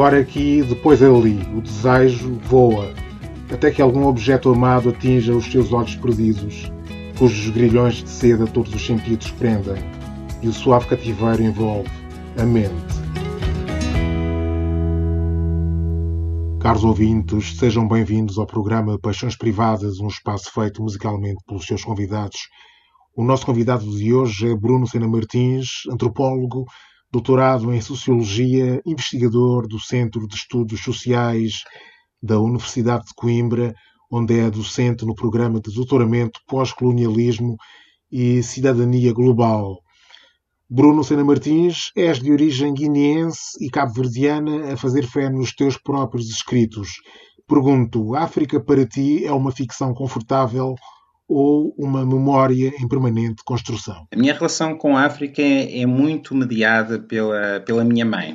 Agora aqui, depois ali, o desejo voa, até que algum objeto amado atinja os teus olhos perdidos, cujos grilhões de seda todos os sentidos prendem, e o suave cativeiro envolve a mente. Caros ouvintes, sejam bem-vindos ao programa Paixões Privadas, um espaço feito musicalmente pelos seus convidados. O nosso convidado de hoje é Bruno Sena Martins, antropólogo, doutorado em Sociologia, investigador do Centro de Estudos Sociais da Universidade de Coimbra, onde é docente no programa de doutoramento Pós-Colonialismo e Cidadania Global. Bruno Sena Martins, és de origem guineense e cabo-verdiana a fazer fé nos teus próprios escritos. Pergunto, África para ti é uma ficção confortável ou uma memória em permanente construção? A minha relação com a África é, é muito mediada pela, pela minha mãe.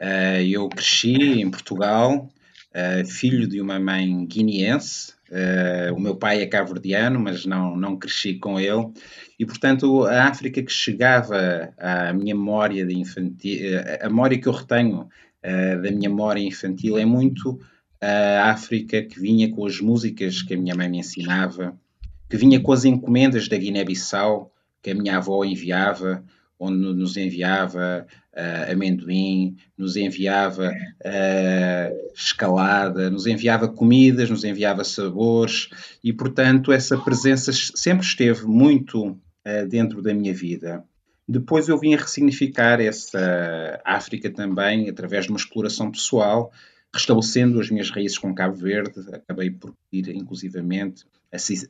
Uh, eu cresci em Portugal, uh, filho de uma mãe guineense, Uh, o meu pai é cabo-verdiano, mas não, não cresci com ele, e portanto a África que chegava à minha memória de infantil, eh, a memória que eu retenho da minha memória infantil é muito a África que vinha com as músicas que a minha mãe me ensinava, que vinha com as encomendas da Guiné-Bissau que a minha avó enviava, onde nos enviava uh, amendoim, nos enviava uh, escalada, nos enviava comidas, nos enviava sabores e, portanto, essa presença sempre esteve muito uh, dentro da minha vida. Depois eu vim a ressignificar essa África também através de uma exploração pessoal, restabelecendo as minhas raízes com Cabo Verde, acabei por pedir inclusivamente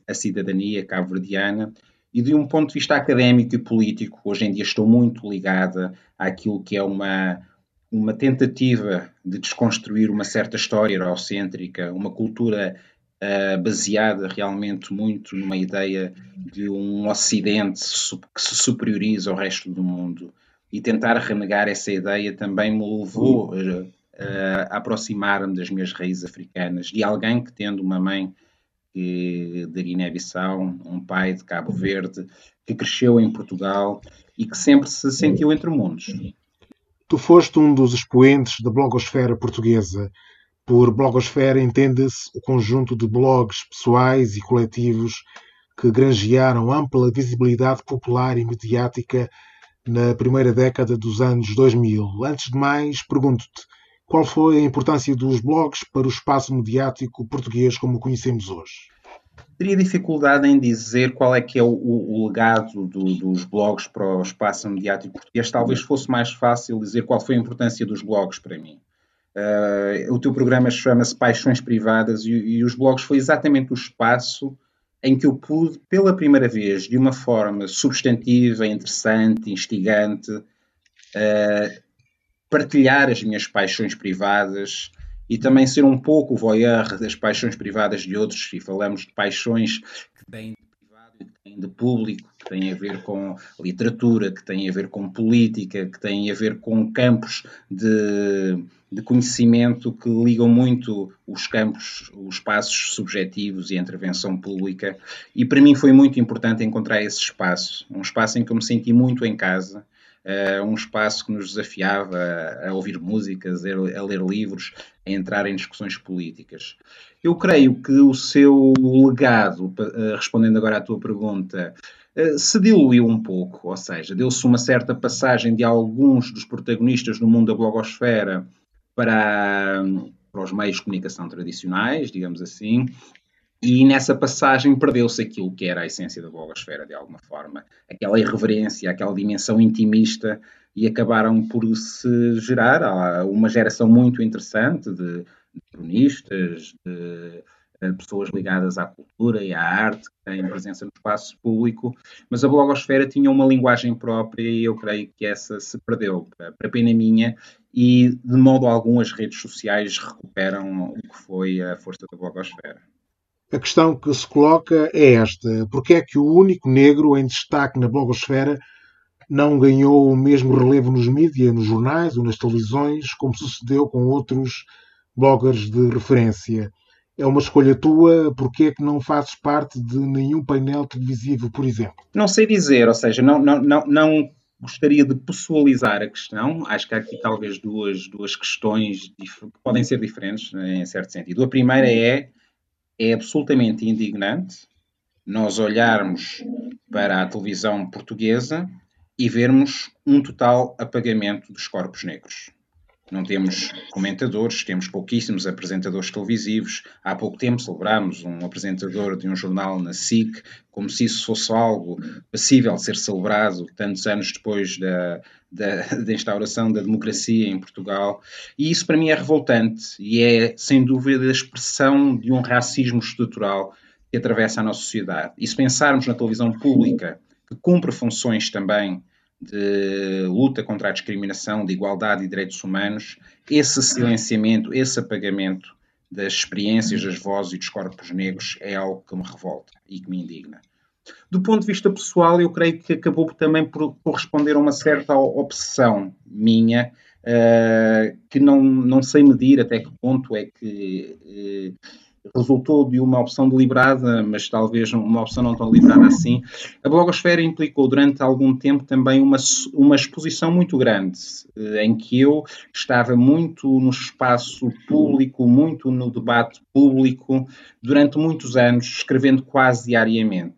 a cidadania cabo-verdiana e de um ponto de vista académico e político, hoje em dia estou muito ligada àquilo que é uma, uma tentativa de desconstruir uma certa história eurocêntrica, uma cultura uh, baseada realmente muito numa ideia de um Ocidente que se superioriza ao resto do mundo. E tentar renegar essa ideia também me levou uh, a aproximar-me das minhas raízes africanas, de alguém que, tendo uma mãe que, da Guiné-Bissau, um pai de Cabo Verde, que cresceu em Portugal e que sempre se sentiu entre mundos. Tu foste um dos expoentes da blogosfera portuguesa. Por blogosfera entende-se o conjunto de blogs pessoais e coletivos que granjearam ampla visibilidade popular e mediática na primeira década dos anos 2000. Antes de mais, pergunto-te, qual foi a importância dos blogs para o espaço mediático português como o conhecemos hoje? Teria dificuldade em dizer qual é que é o, o legado do, dos blogs para o espaço mediático português. Talvez fosse mais fácil dizer qual foi a importância dos blogs para mim. Uh, o teu programa chama-se Paixões Privadas e, e, os blogs foi exatamente o espaço em que eu pude, pela primeira vez, de uma forma substantiva, interessante, instigante, uh, partilhar as minhas paixões privadas e também ser um pouco o voyeur das paixões privadas de outros. E falamos de paixões que têm de privado e que têm de público, que têm a ver com literatura, que têm a ver com política, que têm a ver com campos de, de conhecimento que ligam muito os campos, os espaços subjetivos e a intervenção pública. E para mim foi muito importante encontrar esse espaço, um espaço em que eu me senti muito em casa uh, um espaço que nos desafiava a, ouvir músicas, a, ler livros, a entrar em discussões políticas. Eu creio que o seu legado, uh, respondendo agora à tua pergunta, uh, se diluiu um pouco, ou seja, deu-se uma certa passagem de alguns dos protagonistas do mundo da blogosfera para, para os meios de comunicação tradicionais, digamos assim, e nessa passagem perdeu-se aquilo que era a essência da blogosfera, de alguma forma. Aquela irreverência, aquela dimensão intimista, e acabaram por se gerar uma geração muito interessante de, cronistas, de, de pessoas ligadas à cultura e à arte, que têm presença no espaço público, mas a blogosfera tinha uma linguagem própria e eu creio que essa se perdeu, para pena minha, e de modo algum as redes sociais recuperam o que foi a força da blogosfera. A questão que se coloca é esta: porque é que o único negro em destaque na blogosfera não ganhou o mesmo relevo nos mídias, nos jornais ou nas televisões, como sucedeu com outros bloggers de referência? É uma escolha tua? Porque é que não fazes parte de nenhum painel televisivo, por exemplo? Não sei dizer, ou seja, não, não, não, não gostaria de pessoalizar a questão. Acho que há aqui talvez duas, duas questões que podem ser diferentes, em certo sentido. A primeira é, é absolutamente indignante nós olharmos para a televisão portuguesa e vermos um total apagamento dos corpos negros. Não temos comentadores, temos pouquíssimos apresentadores televisivos. Há pouco tempo celebrámos um apresentador de um jornal na SIC, como se isso fosse algo passível de ser celebrado tantos anos depois da, da, da, instauração da democracia em Portugal. E isso para mim é revoltante e é, sem dúvida, a expressão de um racismo estrutural que atravessa a nossa sociedade. E se pensarmos na televisão pública, que cumpre funções também de luta contra a discriminação, de igualdade e direitos humanos, esse silenciamento, esse apagamento das experiências, das vozes e dos corpos negros é algo que me revolta e que me indigna. Do ponto de vista pessoal, eu creio que acabou também por corresponder a uma certa obsessão minha, uh, que não, não sei medir até que ponto é que uh, resultou de uma opção deliberada, mas talvez uma opção não tão deliberada assim. A blogosfera implicou durante algum tempo também uma, uma exposição muito grande, eh, em que eu estava muito no espaço público, muito no debate público, durante muitos anos, escrevendo quase diariamente.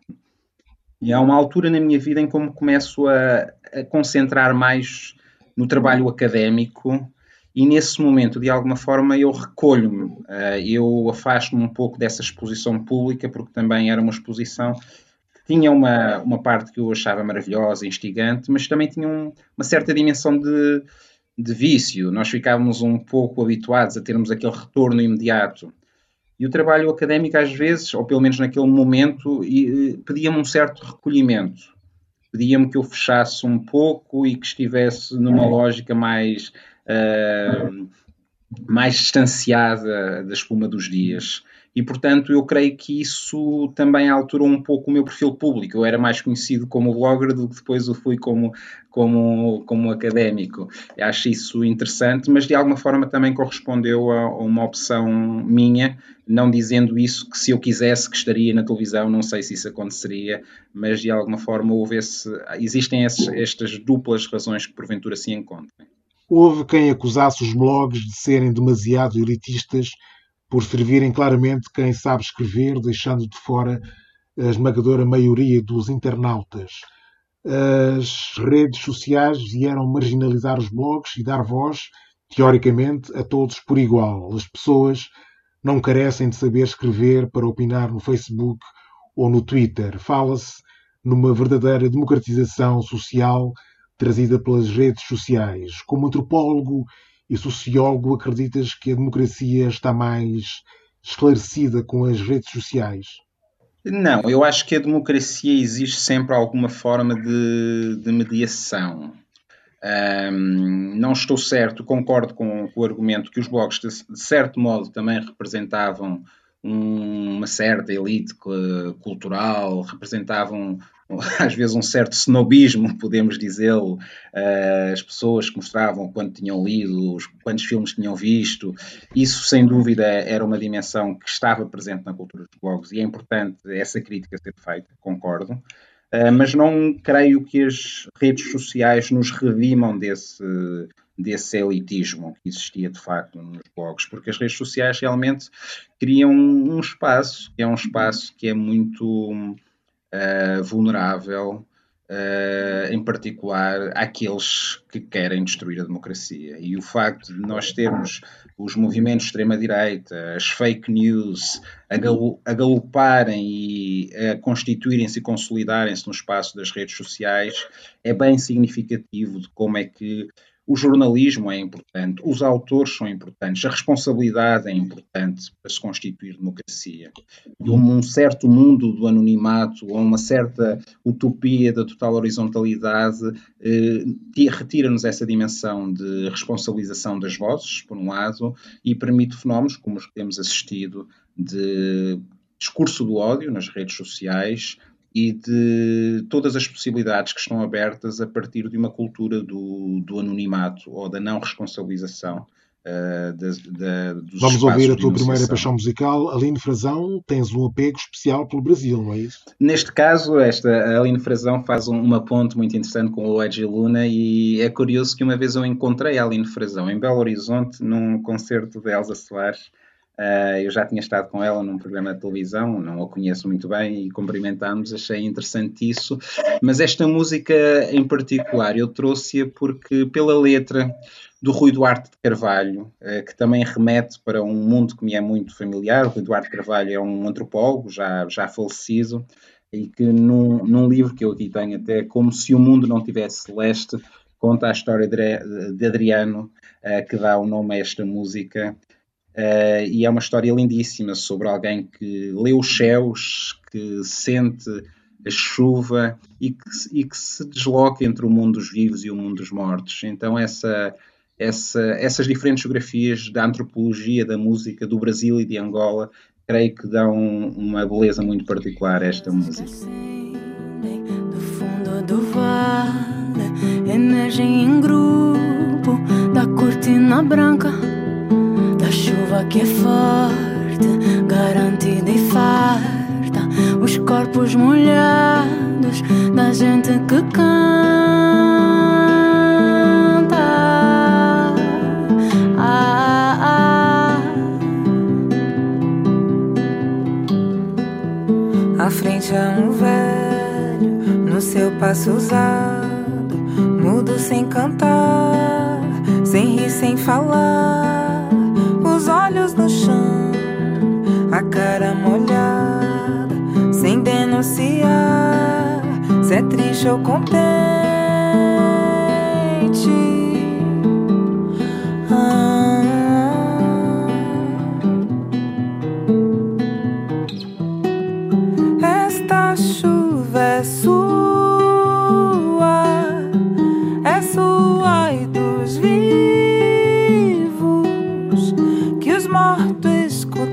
E há uma altura na minha vida em que me começo a, a concentrar mais no trabalho académico, e nesse momento, de alguma forma, eu recolho-me, eh, eu afasto-me um pouco dessa exposição pública, porque também era uma exposição que tinha uma, uma parte que eu achava maravilhosa, instigante, mas também tinha um, uma certa dimensão de, de vício. Nós ficávamos um pouco habituados a termos aquele retorno imediato. E o trabalho académico, às vezes, ou pelo menos naquele momento, pedia-me um certo recolhimento. Pedia-me que eu fechasse um pouco e que estivesse numa lógica mais mais distanciada da espuma dos dias. E, portanto, eu creio que isso também alterou um pouco o meu perfil público. Eu era mais conhecido como blogger do que depois eu fui como, como, como académico. Eu acho isso interessante, mas de alguma forma também correspondeu a, a, uma opção minha, não dizendo isso que se eu quisesse que estaria na televisão, não sei se isso aconteceria, mas de alguma forma houve esse, existem esses, estas duplas razões que porventura se encontrem. Houve quem acusasse os blogs de serem demasiado elitistas por servirem claramente quem sabe escrever, deixando de fora a esmagadora maioria dos internautas. As redes sociais vieram marginalizar os blogs e dar voz, teoricamente, a todos por igual. As pessoas não carecem de saber escrever para opinar no Facebook ou no Twitter. Fala-se numa verdadeira democratização social trazida pelas redes sociais. Como antropólogo e sociólogo, acreditas que a democracia está mais esclarecida com as redes sociais? Não, eu acho que a democracia exige sempre alguma forma de, de mediação. Um, não estou certo, concordo com, com, o argumento que os blogs, de, de certo modo, também representavam um, uma certa elite cultural, representavam às vezes um certo snobismo, podemos dizê-lo, uh, as pessoas que mostravam quando tinham lido, quantos filmes tinham visto, isso sem dúvida era uma dimensão que estava presente na cultura dos blogs e é importante essa crítica ser feita, concordo, uh, mas não creio que as redes sociais nos redimam desse, desse elitismo que existia de facto nos blogs, porque as redes sociais realmente criam um espaço, que é um espaço que é muito uh, vulnerável, uh, em particular àqueles que querem destruir a democracia. E o facto de nós termos os movimentos de extrema-direita, as fake news, a, a galoparem e a constituírem-se e consolidarem-se no espaço das redes sociais, é bem significativo de como é que o jornalismo é importante, os autores são importantes, a responsabilidade é importante para se constituir democracia. E um certo mundo do anonimato ou uma certa utopia da total horizontalidade eh, retira-nos essa dimensão de responsabilização das vozes, por um lado, e permite fenómenos como os que temos assistido de discurso do ódio nas redes sociais, e de todas as possibilidades que estão abertas a partir de uma cultura do, do anonimato ou da não responsabilização Uh, de, de, Vamos ouvir a tua primeira paixão musical, Aline Frazão. Tens um apego especial pelo Brasil, não é isso? Neste caso, esta a Aline Frazão faz um, uma ponte muito interessante com o Luigi Luna e é curioso que uma vez eu encontrei a Aline Frazão em Belo Horizonte num concerto de Elsa Soares. Uh, eu já tinha estado com ela num programa de televisão, não a conheço muito bem e cumprimentámos, achei interessante isso. Mas esta música em particular eu trouxe-a porque, pela letra, do Rui Duarte de Carvalho, eh, que também remete para um mundo que me é muito familiar. O Rui Duarte de Carvalho é um antropólogo já, já falecido e que num, num livro que eu aqui tenho até, Como se o Mundo Não Tivesse Celeste, conta a história de, de Adriano, uh, que dá o nome a esta música. Uh, e é uma história lindíssima sobre alguém que lê os céus, que sente a chuva e que, e que se desloca entre o mundo dos vivos e o mundo dos mortos. Então, essa, essa, essas diferentes geografias da antropologia, da música do Brasil e de Angola, creio que dão uma beleza muito particular a esta música. Do fundo do vale, emergem em grupo da cortina branca, chuva que é forte, garantida e farta, os corpos molhados da gente que canta. À frente há um velho, no seu passo usado, mudo sem cantar, sem rir, sem falar, os olhos no chão, a cara molhada, sem denunciar, se é triste ou contente.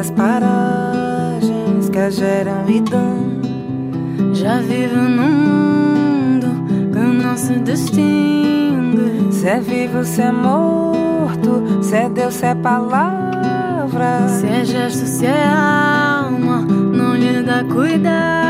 Habita as paragens que geram e dão já vivo num mundo que não se distingue. Se é vivo, se é morto, se é Deus, se é palavra. Se é gesto, se é alma, não lhe dá cuidado.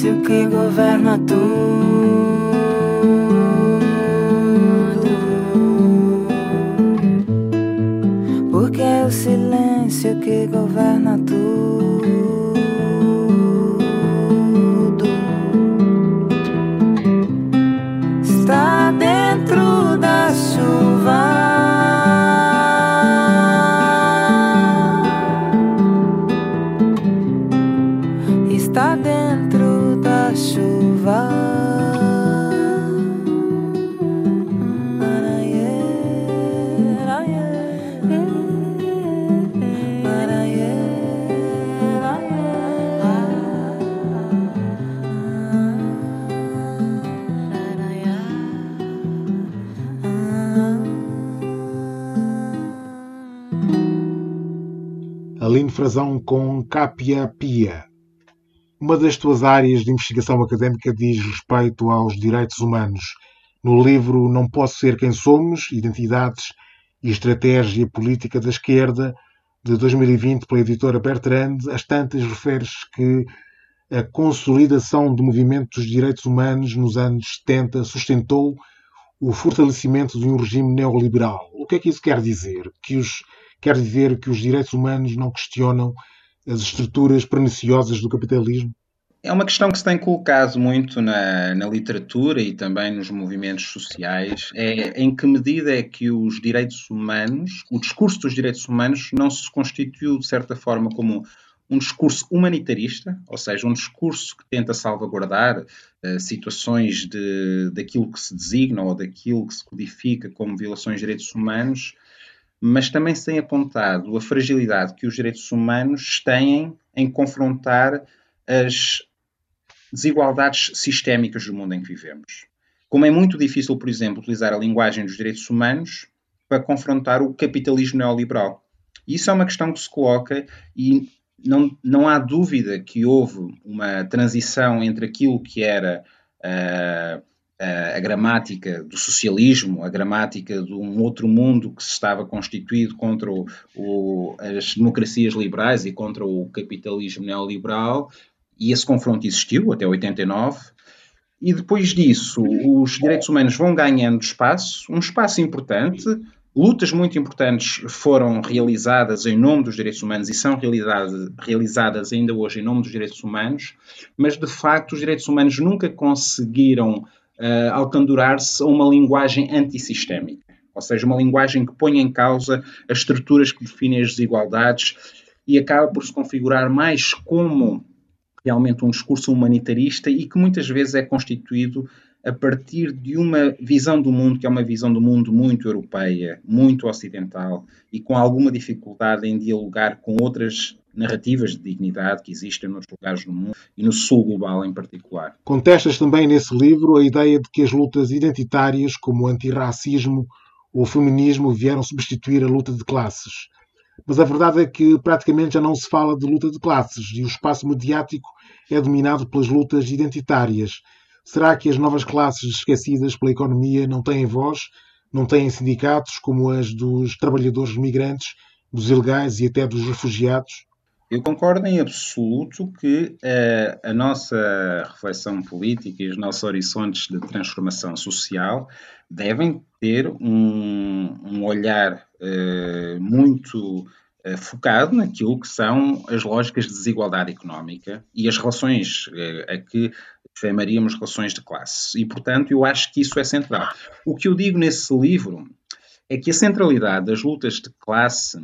Que governa tudo. Frazão com Capia Pia. Uma das tuas áreas de investigação académica diz respeito aos direitos humanos. No livro Não Posso Ser Quem Somos, Identidades e Estratégia Política da Esquerda, de 2020, pela editora Bertrand, às tantas refere-se que a consolidação do movimento dos direitos humanos nos anos 70 sustentou o fortalecimento de um regime neoliberal. O que é que isso quer dizer? Que os, quer dizer que os direitos humanos não questionam as estruturas perniciosas do capitalismo? É uma questão que se tem colocado muito na, na, literatura e também nos movimentos sociais. É em que medida é que os direitos humanos, o discurso dos direitos humanos, não se constituiu de certa forma como um discurso humanitarista, ou seja, um discurso que tenta salvaguardar uh, situações de, daquilo que se designa ou daquilo que se codifica como violações de direitos humanos, mas também se tem apontado a fragilidade que os direitos humanos têm em confrontar as desigualdades sistémicas do mundo em que vivemos. Como é muito difícil, por exemplo, utilizar a linguagem dos direitos humanos para confrontar o capitalismo neoliberal. Isso é uma questão que se coloca e não, não há dúvida que houve uma transição entre aquilo que era uh, a gramática do socialismo, a gramática de um outro mundo que se estava constituído contra o, o, as democracias liberais e contra o capitalismo neoliberal, e esse confronto existiu até 89. E depois disso, os direitos humanos vão ganhando espaço, um espaço importante. Lutas muito importantes foram realizadas em nome dos direitos humanos e são realizadas ainda hoje em nome dos direitos humanos, mas de facto os direitos humanos nunca conseguiram uh, alcandurar-se a uma linguagem antissistémica, ou seja, uma linguagem que põe em causa as estruturas que definem as desigualdades e acaba por se configurar mais como realmente um discurso humanitarista e que muitas vezes é constituído a partir de uma visão do mundo que é uma visão do mundo muito europeia, muito ocidental e com alguma dificuldade em dialogar com outras narrativas de dignidade que existem noutros lugares do mundo e no sul global em particular. Contestas também nesse livro a ideia de que as lutas identitárias, como o antirracismo ou o feminismo, vieram substituir a luta de classes. Mas a verdade é que praticamente já não se fala de luta de classes e o espaço mediático é dominado pelas lutas identitárias. Será que as novas classes esquecidas pela economia não têm voz, não têm sindicatos como as dos trabalhadores migrantes, dos ilegais e até dos refugiados? Eu concordo em absoluto que uh, a nossa reflexão política e os nossos horizontes de transformação social devem ter um, um olhar uh, muito uh, focado naquilo que são as lógicas de desigualdade económica e as relações a que chamaríamos relações de classe. E, portanto, eu acho que isso é central. O que eu digo nesse livro é que a centralidade das lutas de classe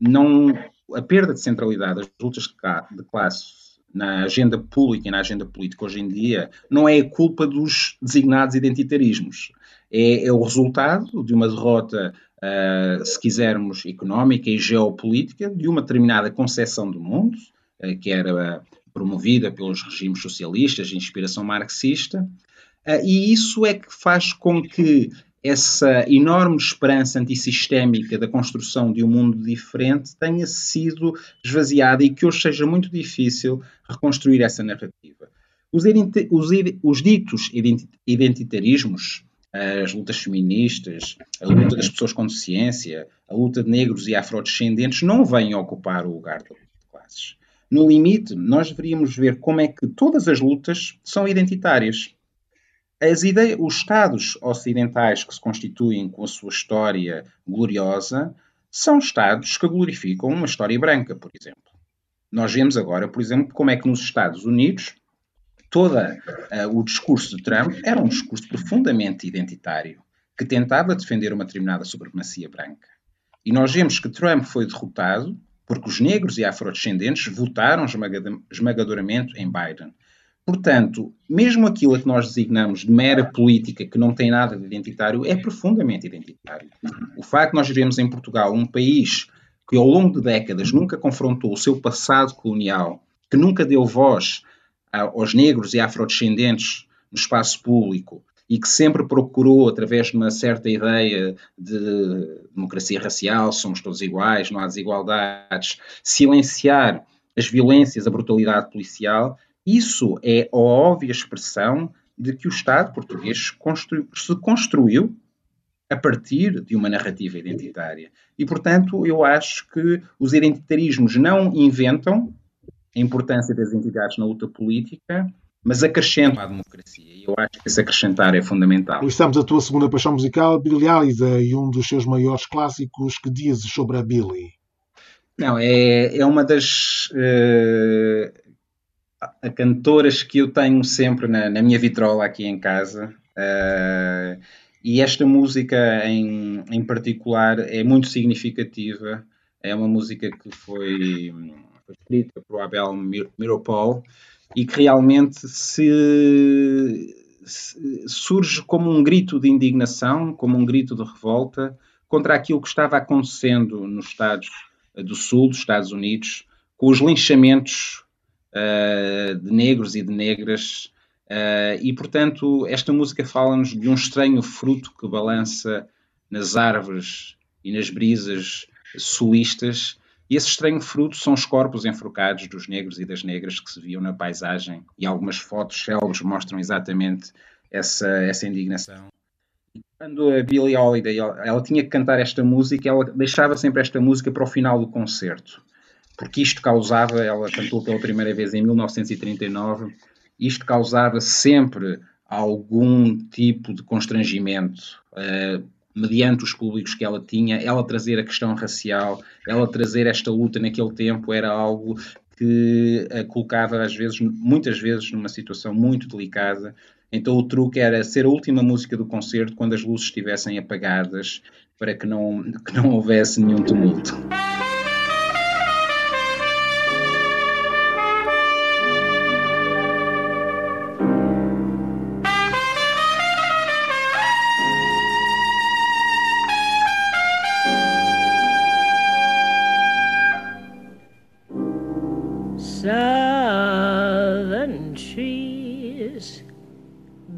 não a perda de centralidade das lutas de classe na agenda pública e na agenda política hoje em dia não é a culpa dos designados identitarismos. É, é o resultado de uma derrota, uh, se quisermos, económica e geopolítica de uma determinada concepção do mundo, uh, que era promovida pelos regimes socialistas de inspiração marxista, e isso é que faz com que essa enorme esperança antissistémica da construção de um mundo diferente tenha sido esvaziada e que hoje seja muito difícil reconstruir essa narrativa. Os, os, os ditos identitarismos, as lutas feministas, a luta das pessoas com deficiência, a luta de negros e afrodescendentes não vêm ocupar o lugar de classes. No limite, nós deveríamos ver como é que todas as lutas são identitárias as ideias, os Estados ocidentais que se constituem com a sua história gloriosa são Estados que glorificam uma história branca, por exemplo. Nós vemos agora, por exemplo, como é que nos Estados Unidos todo uh, o discurso de Trump era um discurso profundamente identitário, que tentava defender uma determinada supremacia branca. E nós vemos que Trump foi derrotado porque os negros e afrodescendentes votaram esmagadoramente em Biden. Portanto, mesmo aquilo que nós designamos de mera política, que não tem nada de identitário, é profundamente identitário. O facto de nós vivemos em Portugal, um país que ao longo de décadas nunca confrontou o seu passado colonial, que nunca deu voz aos negros e afrodescendentes no espaço público e que sempre procurou, através de uma certa ideia de democracia racial, somos todos iguais, não há desigualdades, silenciar as violências, a brutalidade policial, isso é a óbvia expressão de que o Estado português se construiu a partir de uma narrativa identitária. E, portanto, eu acho que os identitarismos não inventam a importância das entidades na luta política, mas acrescentam à democracia. E eu acho que esse acrescentar é fundamental. Estamos a tua segunda paixão musical, Billie Alisa, e um dos seus maiores clássicos. Que dizes sobre a Billie? Não, é, é uma das uh, cantoras que eu tenho sempre na, na minha vitrola aqui em casa. Uh, e esta música em, em particular é muito significativa. É uma música que foi, foi escrita por Abel Miropol e que realmente se, se, surge como um grito de indignação, como um grito de revolta contra aquilo que estava acontecendo nos Estados do Sul dos Estados Unidos, com os linchamentos de negros e de negras. Uh, e, portanto, esta música fala-nos de um estranho fruto que balança nas árvores e nas brisas sulistas. E esse estranho fruto são os corpos enforcados dos negros e das negras que se viam na paisagem. E algumas fotos célebres mostram exatamente essa, essa indignação. Quando a Billie Holiday ela tinha que cantar esta música, ela deixava sempre esta música para o final do concerto, porque isto causava, ela cantou pela primeira vez em 1939, isto causava sempre algum tipo de constrangimento, uh, mediante os públicos que ela tinha, ela trazer a questão racial, ela trazer esta luta naquele tempo era algo que a colocava às vezes, muitas vezes, numa situação muito delicada então o truque era ser a última música do concerto quando as luzes estivessem apagadas para que não, que não houvesse nenhum tumulto.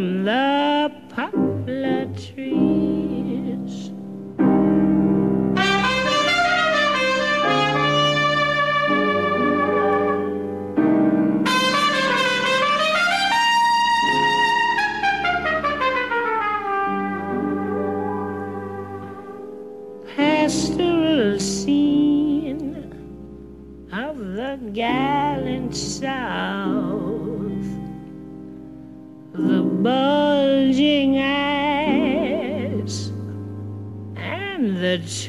love.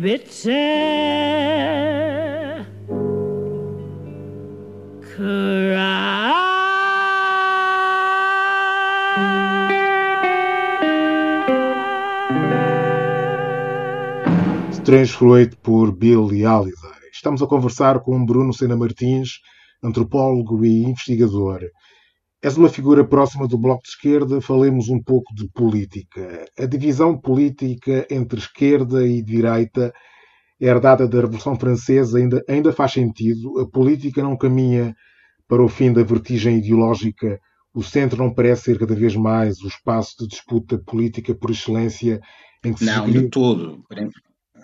Bitter cry. Strange Fruit por Billy Holiday. Estamos a conversar com Bruno Sena Martins, antropólogo e investigador. És uma figura próxima do Bloco de Esquerda, falemos um pouco de política. A divisão política entre esquerda e direita, herdada da Revolução Francesa, ainda, ainda faz sentido. A política não caminha para o fim da vertigem ideológica. O centro não parece ser cada vez mais o espaço de disputa política por excelência em que não, se. Não, de todo.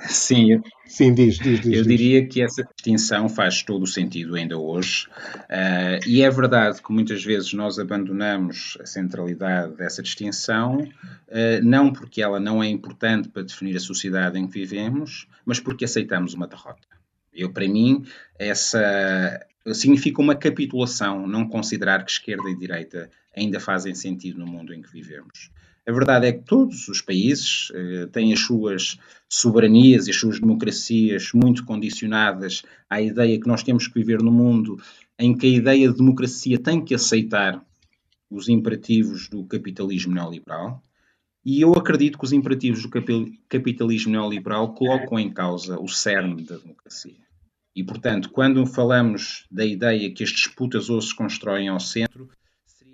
Sim, Sim diz, diz, diz Eu diria que essa distinção faz todo o sentido ainda hoje, uh, e é verdade que muitas vezes nós abandonamos a centralidade dessa distinção, uh, não porque ela não é importante para definir a sociedade em que vivemos, mas porque aceitamos uma derrota. Eu, para mim, essa significa uma capitulação, não considerar que esquerda e direita ainda fazem sentido no mundo em que vivemos. A verdade é que todos os países eh, têm as suas soberanias e as suas democracias muito condicionadas à ideia que nós temos que viver no mundo em que a ideia de democracia tem que aceitar os imperativos do capitalismo neoliberal. E eu acredito que os imperativos do capitalismo neoliberal colocam em causa o cerne da democracia. E, portanto, quando falamos da ideia que as disputas hoje se constroem ao centro,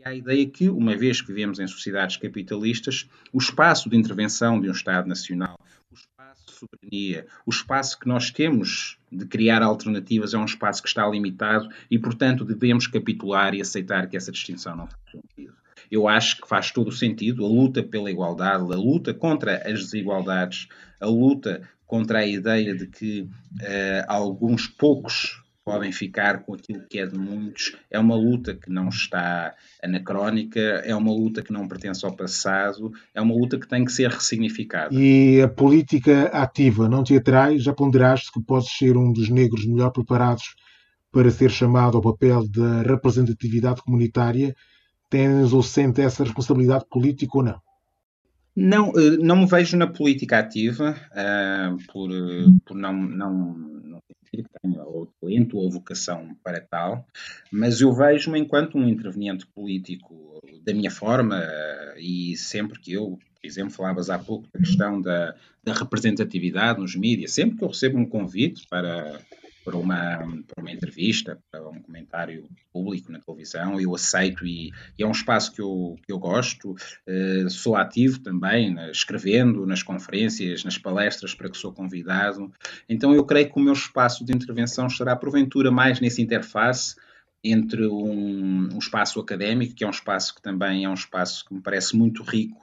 a ideia que, uma vez que vivemos em sociedades capitalistas, o espaço de intervenção de um Estado Nacional, o espaço de soberania, o espaço que nós temos de criar alternativas é um espaço que está limitado e, portanto, devemos capitular e aceitar que essa distinção não faz sentido. Eu acho que faz todo o sentido a luta pela igualdade, a luta contra as desigualdades, a luta contra a ideia de que uh, alguns poucos podem ficar com aquilo que é de muitos. É uma luta que não está anacrónica, é uma luta que não pertence ao passado, é uma luta que tem que ser ressignificada. E a política ativa não te atrai? Já ponderaste que podes ser um dos negros melhor preparados para ser chamado ao papel da representatividade comunitária? Tens ou sentes essa responsabilidade política ou não? Não, eh, não me vejo na política ativa, uh, por, por não, não, que tenha ou talento ou vocação para tal, mas eu vejo-me enquanto um interveniente político da minha forma e sempre que eu, por exemplo, falavas há pouco da questão da, da representatividade nos mídias, sempre que eu recebo um convite para para uma, para uma entrevista, para um comentário público na televisão, eu aceito e, e é um espaço que eu, que eu gosto. Uh, sou ativo também, escrevendo nas conferências, nas palestras para que sou convidado. Então eu creio que o meu espaço de intervenção estará porventura mais nessa interface entre um, um espaço académico, que é um espaço que também é um espaço que me parece muito rico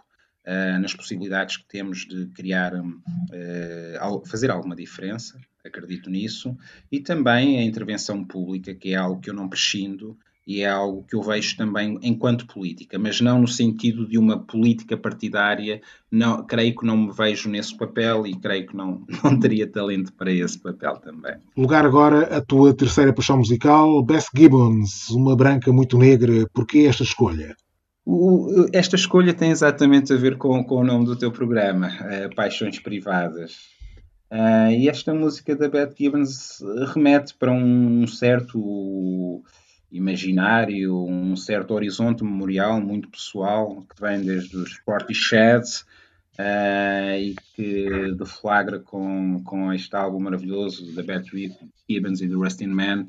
Uh, nas possibilidades que temos de criar, uh, fazer alguma diferença, acredito nisso, e também a intervenção pública, que é algo que eu não prescindo e é algo que eu vejo também enquanto política, mas não no sentido de uma política partidária, não, creio que não me vejo nesse papel e creio que não, não teria talento para esse papel também. Lugar agora a tua terceira paixão musical, Beth Gibbons, uma branca muito negra, porquê esta escolha? O, esta escolha tem exatamente a ver com, com o nome do teu programa, uh, Paixões Privadas. Uh, e esta música da Beth Gibbons remete para um certo imaginário, um certo horizonte memorial muito pessoal que vem desde os Sporty Shads uh, e que deflagra com, com este álbum maravilhoso da Beth Gibbons e do Rustin Man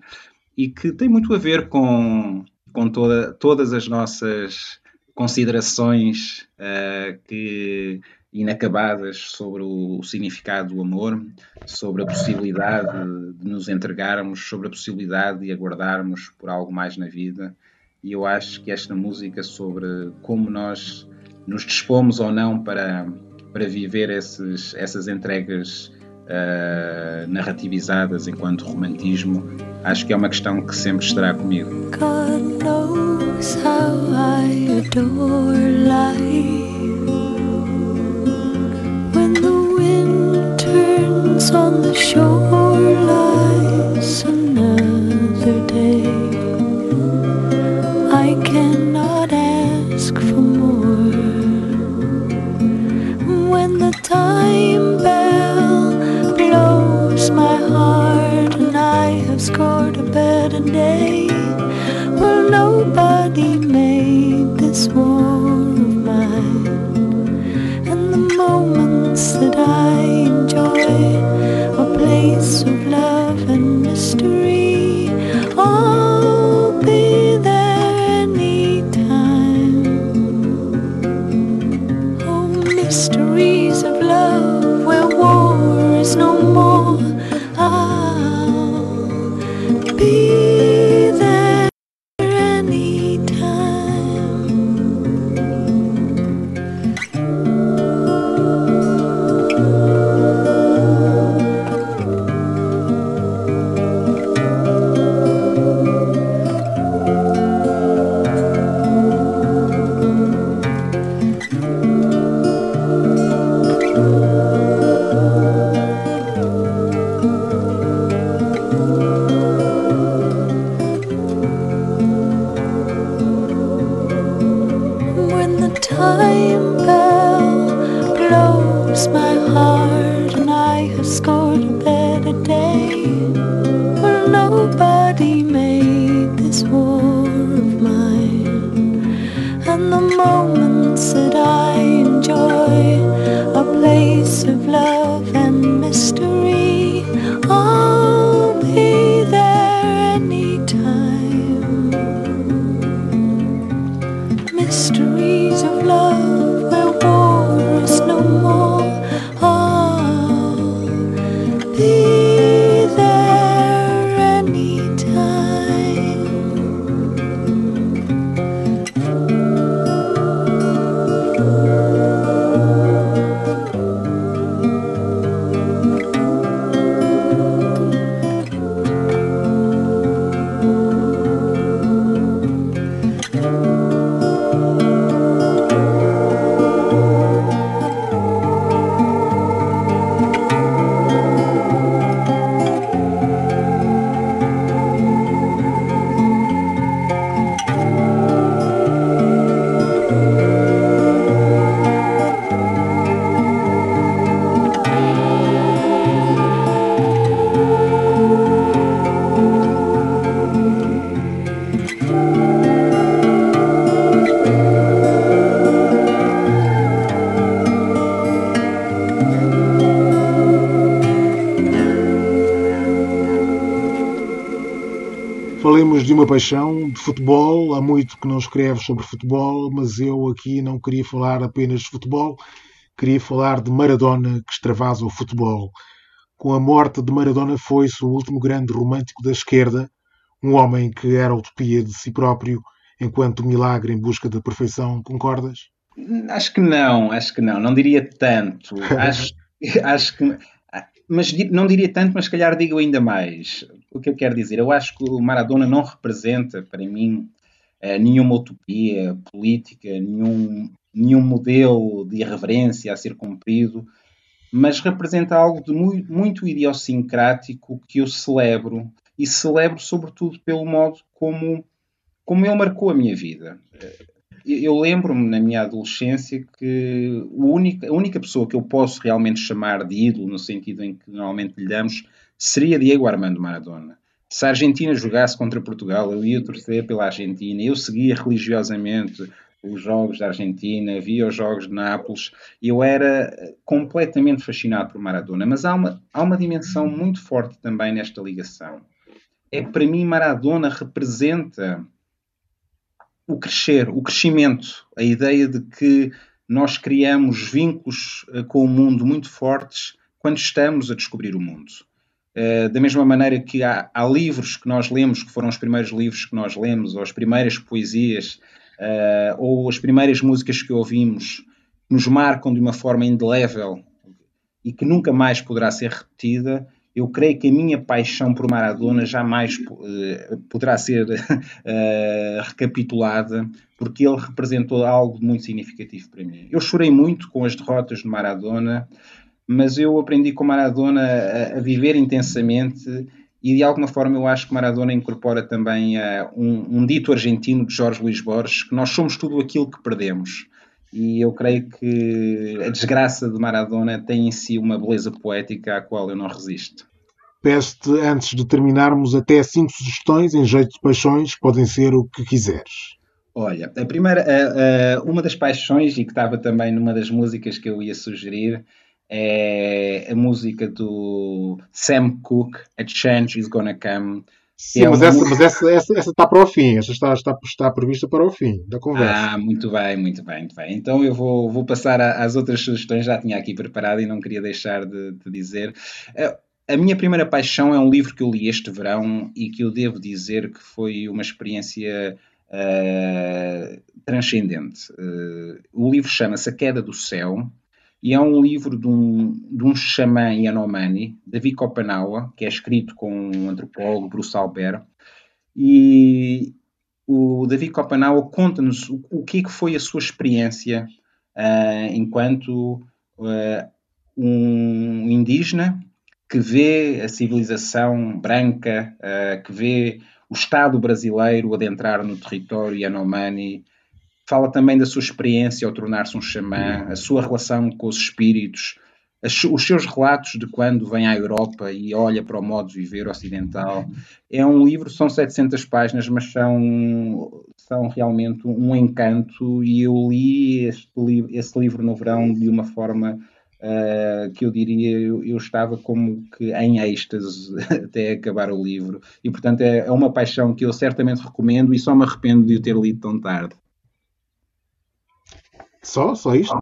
e que tem muito a ver com, com toda, todas as nossas considerações uh, que inacabadas sobre o, significado do amor, sobre a possibilidade de nos entregarmos, sobre a possibilidade de aguardarmos por algo mais na vida. E eu acho que esta música sobre como nós nos dispomos ou não para, para viver esses, essas entregas uh, narrativizadas enquanto romantismo, acho que é uma questão que sempre estará comigo. God knows how I adore life. On the shore lies another day. I cannot ask for more. When the time bell blows my heart and I have scored a better day. Well, nobody made this war uma paixão, de futebol. Há muito que não escreve sobre futebol, mas eu aqui não queria falar apenas de futebol, queria falar de Maradona que extravasa o futebol. Com a morte de Maradona foi-se o último grande romântico da esquerda, um homem que era utopia de si próprio, enquanto milagre em busca da perfeição. Concordas? Acho que não, acho que não, não diria tanto. Acho, acho que. Mas não diria tanto, mas se calhar digo ainda mais. O que eu quero dizer? Eu acho que o Maradona não representa, para mim, eh, nenhuma utopia política, nenhum, nenhum modelo de irreverência a ser cumprido, mas representa algo de muito, muito idiosincrático que eu celebro e celebro sobretudo pelo modo como, como ele marcou a minha vida. Eu lembro-me na minha adolescência que a única, a única pessoa que eu posso realmente chamar de ídolo, no sentido em que normalmente lhe damos, seria Diego Armando Maradona. Se a Argentina jogasse contra Portugal, eu ia torcer pela Argentina, eu seguia religiosamente os jogos da Argentina, via os jogos de Nápoles, eu era completamente fascinado por Maradona. Mas há uma, há uma dimensão muito forte também nesta ligação. É que para mim Maradona representa o crescer, o crescimento, a ideia de que nós criamos vínculos eh, com o mundo muito fortes quando estamos a descobrir o mundo. Uh, da mesma maneira que há, há, livros que nós lemos, que foram os primeiros livros que nós lemos, ou as primeiras poesias, uh, ou as primeiras músicas que ouvimos, nos marcam de uma forma indelével e que nunca mais poderá ser repetida, eu creio que a minha paixão por Maradona jamais uh, poderá ser recapitulada, porque ele representou algo muito significativo para mim. Eu chorei muito com as derrotas de Maradona, mas eu aprendi com Maradona a, a viver intensamente e de alguma forma eu acho que Maradona incorpora também uh, um, um, dito argentino de Jorge Luís Borges, que nós somos tudo aquilo que perdemos. E eu creio que a desgraça de Maradona tem em si uma beleza poética à qual eu não resisto. Peço-te, antes de terminarmos, até cinco sugestões em jeito de paixões, podem ser o que quiseres. Olha, a primeira, a, a, uma das paixões, e que estava também numa das músicas que eu ia sugerir, é a música do Sam Cooke, A Change Is Gonna Come. Sim, é mas, essa, mas essa, essa, essa, está para o fim, essa está, está, está prevista para o fim da conversa. Ah, muito bem, muito bem, muito bem. Então eu vou, vou passar às outras sugestões, já tinha aqui preparado e não queria deixar de, de dizer. Uh, a minha primeira paixão é um livro que eu li este verão e que eu devo dizer que foi uma experiência uh, transcendente. Uh, o livro chama-se A Queda do Céu e é um livro de um, de um xamã Yanomami, David Kopenawa, que é escrito com um antropólogo, Bruce Albert, e o David Kopenawa conta-nos o, o que, é que foi a sua experiência uh, enquanto uh, um indígena que vê a civilização branca, uh, que vê o Estado brasileiro adentrar no território Yanomami, fala também da sua experiência ao tornar-se um xamã, a sua relação com os espíritos, os seus relatos de quando vem à Europa e olha para o modo de viver ocidental. É um livro, são 700 páginas, mas são, são realmente um encanto e eu li este, esse livro no verão de uma forma uh, que eu diria, eu, eu, estava como que em êxtase até acabar o livro. E, portanto, é, é uma paixão que eu certamente recomendo e só me arrependo de o ter lido tão tarde. Só? Só isto?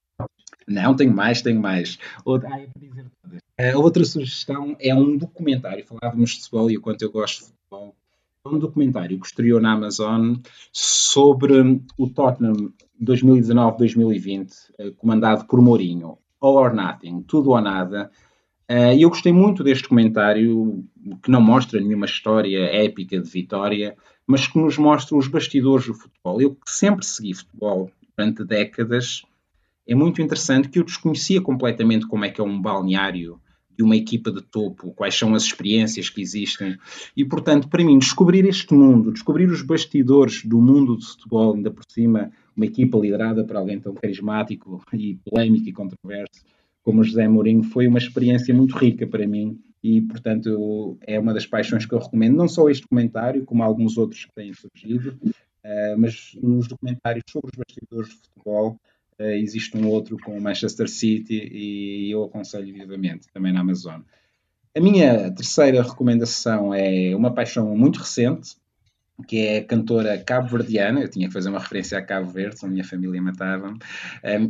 Não, tenho mais, tenho mais. Outra, ah, uh, outra sugestão é um documentário. Falávamos de futebol e o quanto eu gosto de futebol. É um documentário que estreou na Amazon sobre o Tottenham 2019-2020, uh, comandado por Mourinho. All or Nothing, tudo ou nada. Uh, e eu gostei muito deste documentário, que não mostra nenhuma história épica de vitória, mas que nos mostra os bastidores do futebol. Eu que sempre segui futebol durante décadas, é muito interessante que eu desconhecia completamente como é que é um balneário de uma equipa de topo, quais são as experiências que existem. E, portanto, para mim, descobrir este mundo, descobrir os bastidores do mundo do futebol, ainda por cima, uma equipa liderada por alguém tão carismático e polémico e controverso como José Mourinho, foi uma experiência muito rica para mim e, portanto, é uma das paixões que eu recomendo, não só este documentário, como alguns outros que têm surgido, mas nos documentários sobre os bastidores de futebol, uh, existe um outro com o Manchester City e eu aconselho vivamente, também na Amazon. A minha terceira recomendação é uma paixão muito recente, que é a cantora cabo-verdiana, eu tinha que fazer uma referência a Cabo Verde, a minha família matava-me,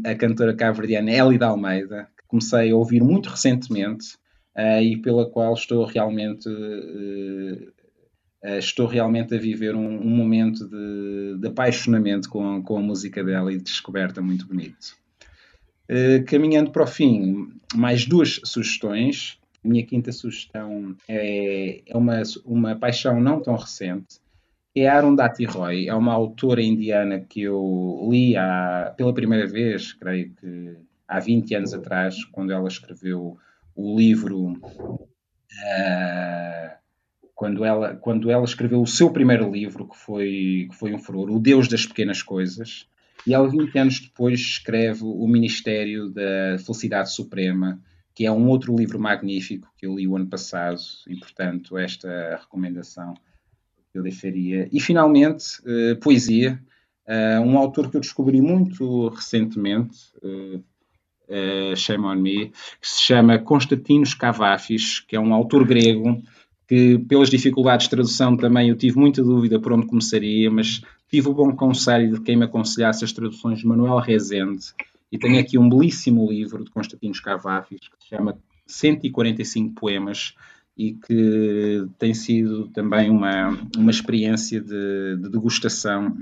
a cantora cabo-verdiana Elida Almeida, que comecei a ouvir muito recentemente, uh, e pela qual estou realmente uh, estou realmente a viver um, um momento de, de, apaixonamento com, com a música dela e de descoberta muito bonito. Uh, caminhando para o fim, mais duas sugestões. A minha quinta sugestão é, é uma, uma paixão não tão recente, é Arundhati Roy. É uma autora indiana que eu li há, pela primeira vez, creio que há 20 anos atrás, quando ela escreveu o livro. Uh, quando, ela, quando ela escreveu o seu primeiro livro, que foi, que foi um furor, O Deus das Pequenas Coisas, e ela, 20 anos depois, escreve O Ministério da Felicidade Suprema, que é um outro livro magnífico que eu li o ano passado, e portanto, esta recomendação eu deixaria. E finalmente, uh, poesia, uh, um autor que eu descobri muito recentemente, uh, uh, Shame on Me, que se chama Constantinos Cavafis, que é um autor grego que, pelas dificuldades de tradução, também eu tive muita dúvida por onde começaria, mas tive o bom conselho de quem me aconselhasse as traduções de Manuel Rezende. E tenho aqui um belíssimo livro de Constantinos Cavafis que se chama 145 Poemas e que tem sido também uma, uma experiência de, de degustação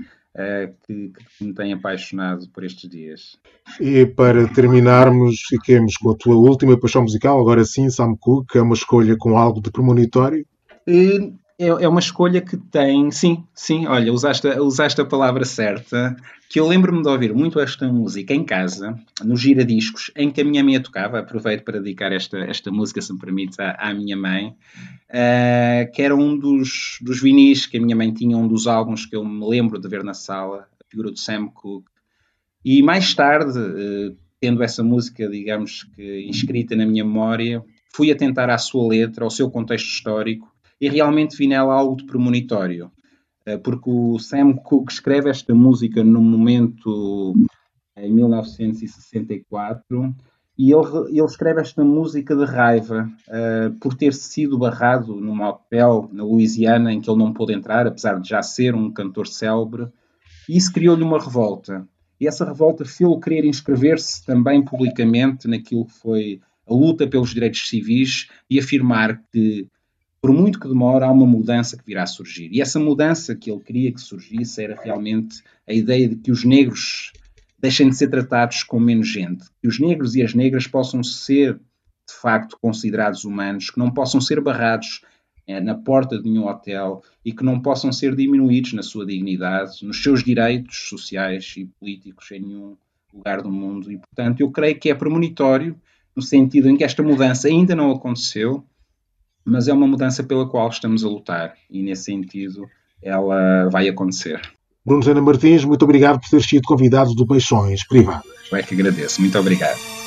que, que, me tem apaixonado por estes dias. E para terminarmos, fiquemos com a tua última paixão musical, agora sim, Sam Cooke, é uma escolha com algo de premonitório? Uh, é, é uma escolha que tem, sim, sim, olha, usaste, usaste a palavra certa, que eu lembro-me de ouvir muito esta música em casa, no giradiscos, em que a minha mãe tocava, aproveito para dedicar esta, esta música, se me permite, à, à minha mãe, uh, que era um dos, dos vinis que a minha mãe tinha, um dos álbuns que eu me lembro de ver na sala, a figura do Sam Cooke, e mais tarde, uh, tendo essa música, digamos que inscrita na minha memória, fui atentar à sua letra, ao seu contexto histórico, e realmente vi nela algo de premonitório, eh, porque o Sam Cooke escreve esta música no momento em 1964 e ele, ele escreve esta música de raiva uh, por ter sido barrado num hotel na Louisiana em que ele não pôde entrar, apesar de já ser um cantor célebre, e isso criou-lhe uma revolta. E essa revolta fez-o querer inscrever-se também publicamente naquilo que foi a luta pelos direitos civis e afirmar que por muito que demore, há uma mudança que virá a surgir. E essa mudança que ele queria que surgisse era realmente a ideia de que os negros deixem de ser tratados como menos gente, que os negros e as negras possam ser, de facto, considerados humanos, que não possam ser barrados é, na porta de nenhum hotel e que não possam ser diminuídos na sua dignidade, nos seus direitos sociais e políticos em nenhum lugar do mundo. E, portanto, eu creio que é premonitório no sentido em que esta mudança ainda não aconteceu, mas é uma mudança pela qual estamos a lutar e, nesse sentido, ela vai acontecer. Bruno Zena Martins, muito obrigado por ter sido convidado do Peixões Privadas. Eu é que agradeço. Muito obrigado.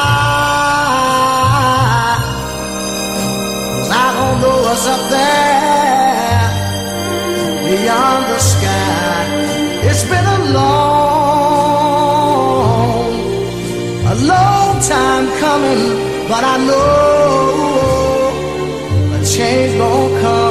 Beyond the sky. It's been a long, a long time coming, but I know a change gonna come.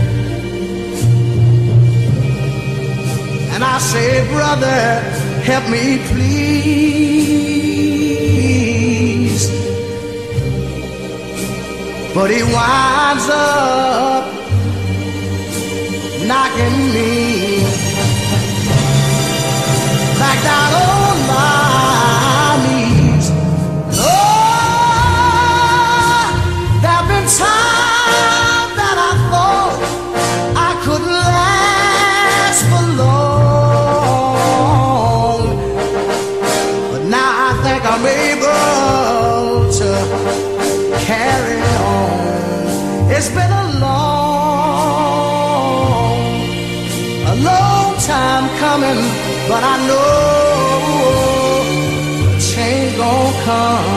say, Brother, help me please. But he winds up knocking me back down on my but I know oh, oh, oh, change gonna come.